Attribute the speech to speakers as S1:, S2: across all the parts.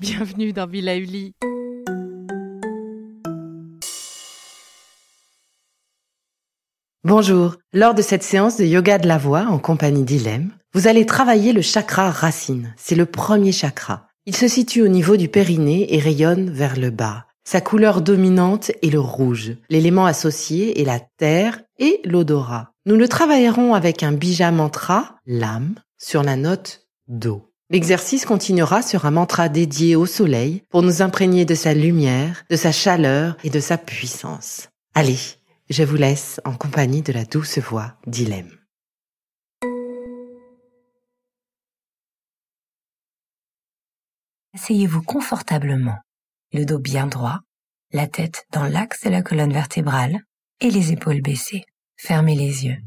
S1: Bienvenue dans Villa. Bonjour. Lors de cette séance de yoga de la voix en compagnie d'Ilem, vous allez travailler le chakra racine. C'est le premier chakra. Il se situe au niveau du périnée et rayonne vers le bas. Sa couleur dominante est le rouge. L'élément associé est la terre et l'odorat. Nous le travaillerons avec un bija mantra, l'âme, sur la note Do. L'exercice continuera sur un mantra dédié au soleil pour nous imprégner de sa lumière, de sa chaleur et de sa puissance. Allez, je vous laisse en compagnie de la douce voix d'Ilem.
S2: Asseyez-vous confortablement, le dos bien droit, la tête dans l'axe de la colonne vertébrale et les épaules baissées. Fermez les yeux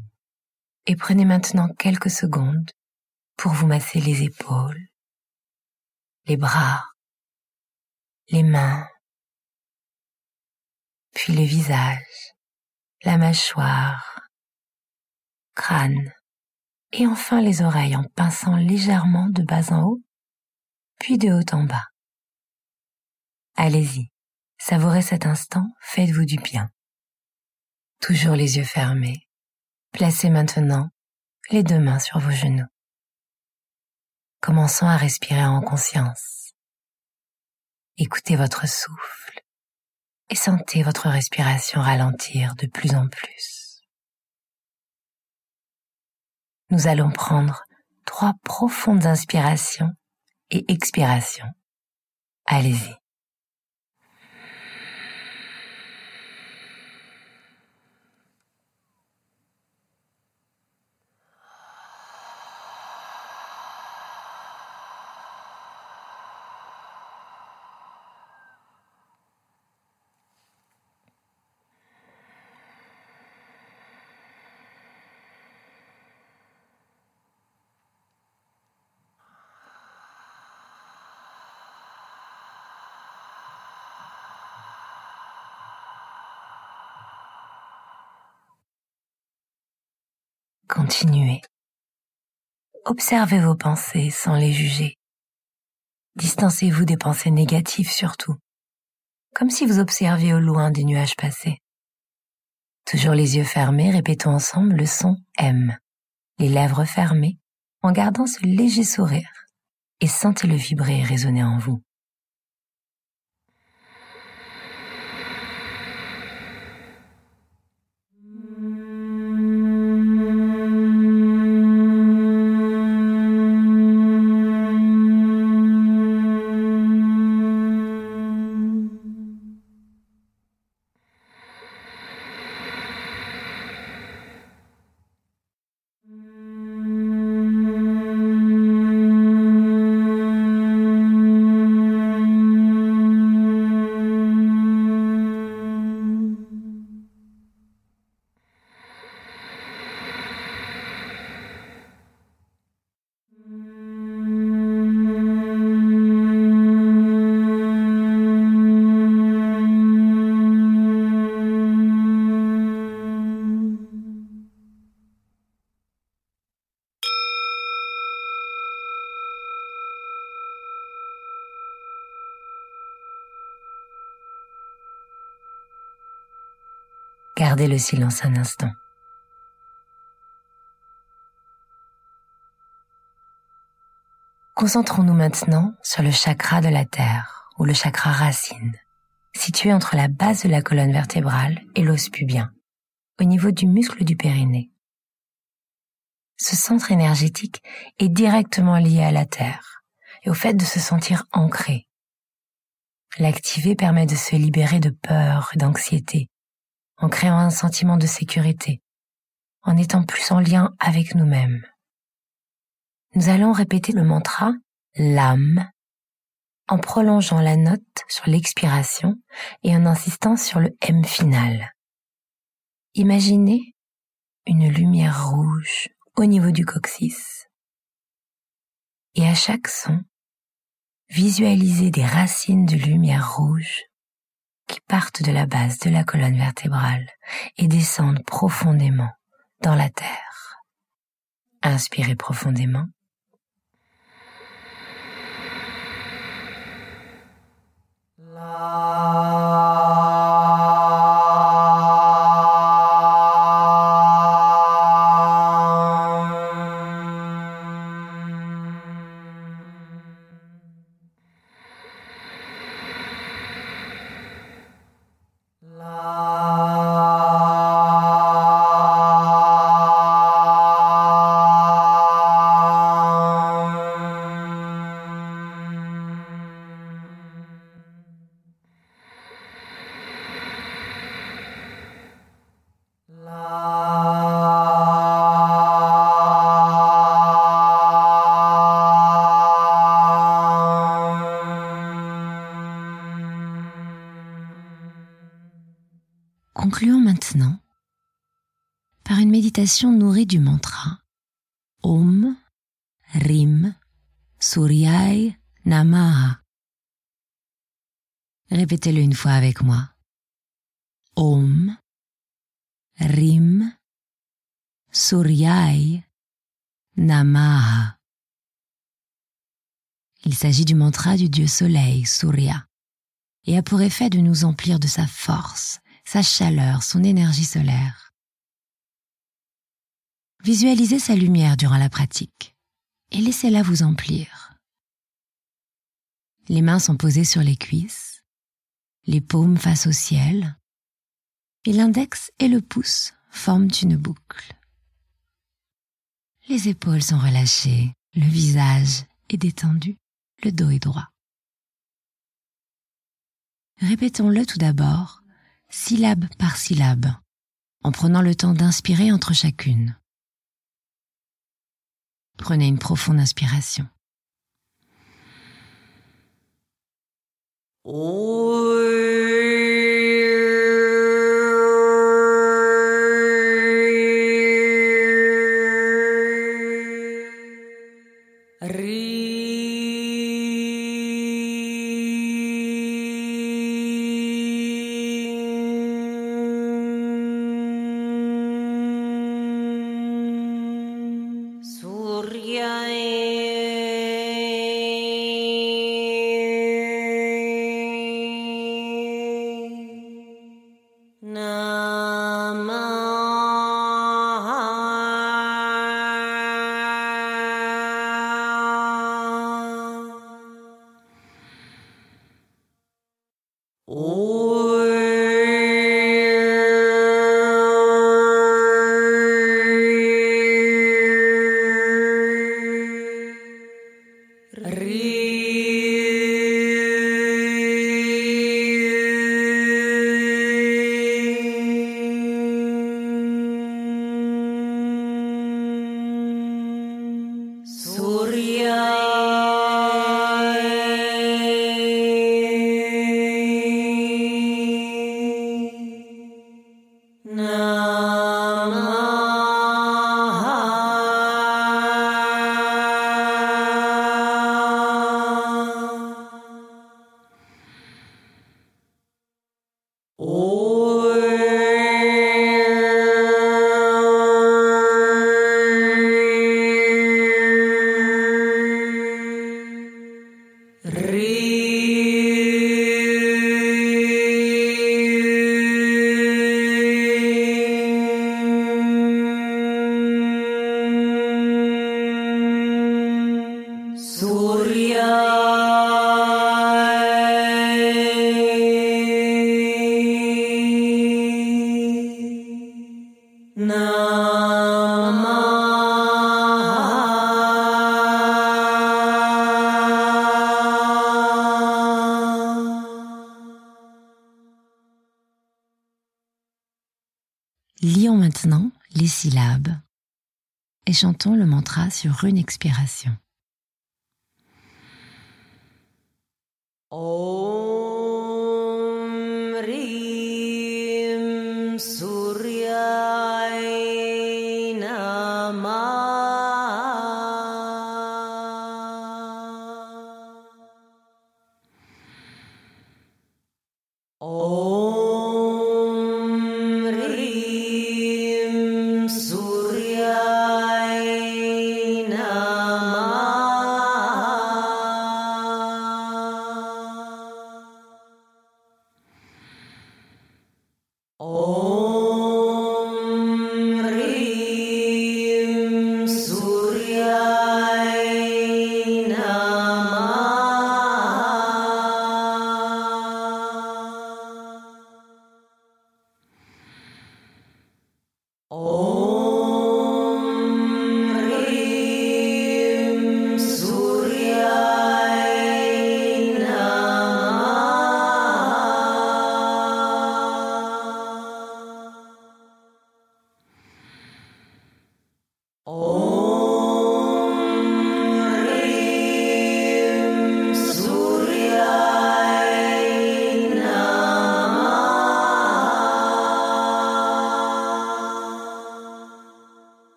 S2: et prenez maintenant quelques secondes pour vous masser les épaules, les bras, les mains, puis le visage, la mâchoire, crâne, et enfin les oreilles en pinçant légèrement de bas en haut, puis de haut en bas. Allez-y, savourez cet instant, faites-vous du bien. Toujours les yeux fermés. Placez maintenant les deux mains sur vos genoux. Commençons à respirer en conscience. Écoutez votre souffle et sentez votre respiration ralentir de plus en plus. Nous allons prendre trois profondes inspirations et expirations. Allez-y. Continuez. Observez vos pensées sans les juger. Distancez-vous des pensées négatives surtout, comme si vous observiez au loin des nuages passés. Toujours les yeux fermés, répétons ensemble le son M, les lèvres fermées, en gardant ce léger sourire, et sentez-le vibrer et résonner en vous. Le silence un instant. Concentrons-nous maintenant sur le chakra de la Terre, ou le chakra racine, situé entre la base de la colonne vertébrale et l'os pubien, au niveau du muscle du périnée. Ce centre énergétique est directement lié à la Terre et au fait de se sentir ancré. L'activer permet de se libérer de peur et d'anxiété, en créant un sentiment de sécurité, en étant plus en lien avec nous-mêmes nous allons répéter le mantra l'âme en prolongeant la note sur l'expiration et en insistant sur le M final. Imaginez une lumière rouge au niveau du coccyx. Et à chaque son, visualisez des racines de lumière rouge qui partent de la base de la colonne vertébrale et descendent profondément dans la terre. Inspirez profondément méditation du mantra Om Rim Suryai Namaha. Répétez-le une fois avec moi. Om Rim Suryai Namaha. Il s'agit du mantra du dieu soleil, Surya, et a pour effet de nous emplir de sa force, sa chaleur, son énergie solaire. Visualisez sa lumière durant la pratique et laissez-la vous emplir. Les mains sont posées sur les cuisses, les paumes face au ciel, et l'index et le pouce forment une boucle. Les épaules sont relâchées, le visage est détendu, le dos est droit. Répétons-le tout d'abord syllabe par syllabe, en prenant le temps d'inspirer entre chacune. Prenez une profonde inspiration. Oh, أجمعين chantons le mantra sur une expiration.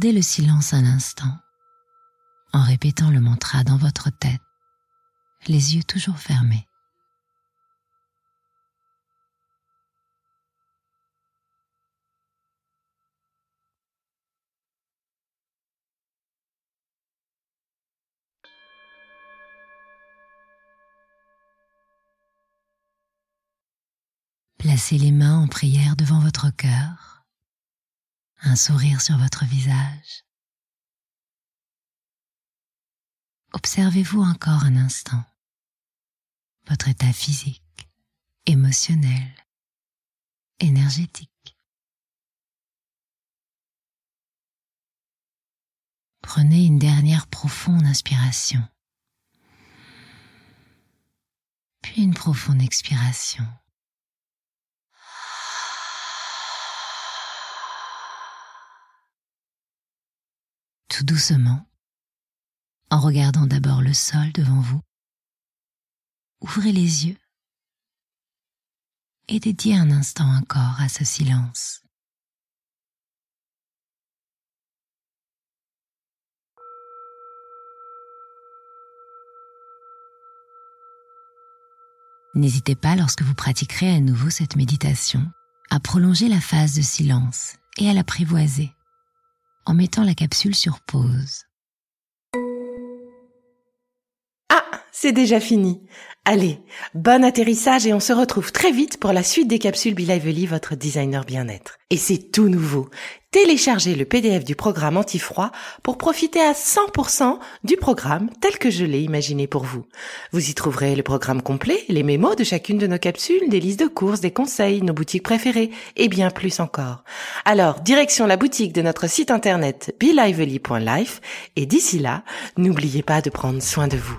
S2: Gardez le silence un instant en répétant le mantra dans votre tête, les yeux toujours fermés. Placez les mains en prière devant votre cœur un sourire sur votre visage. Observez-vous encore un instant votre état physique, émotionnel, énergétique. Prenez une dernière profonde inspiration, puis une profonde expiration. Tout doucement, en regardant d'abord le sol devant vous. Ouvrez les yeux et dédiez un instant encore à ce silence. N'hésitez pas lorsque vous pratiquerez à nouveau cette méditation à prolonger la phase de silence et à l'apprivoiser en mettant la capsule sur pause.
S1: Ah, c'est déjà fini. Allez, bon atterrissage et on se retrouve très vite pour la suite des capsules Be Lively, votre designer bien-être. Et c'est tout nouveau. Téléchargez le PDF du programme anti-froid pour profiter à 100% du programme tel que je l'ai imaginé pour vous. Vous y trouverez le programme complet, les mémos de chacune de nos capsules, des listes de courses, des conseils, nos boutiques préférées et bien plus encore. Alors, direction la boutique de notre site internet belively.life et d'ici là, n'oubliez pas de prendre soin de vous.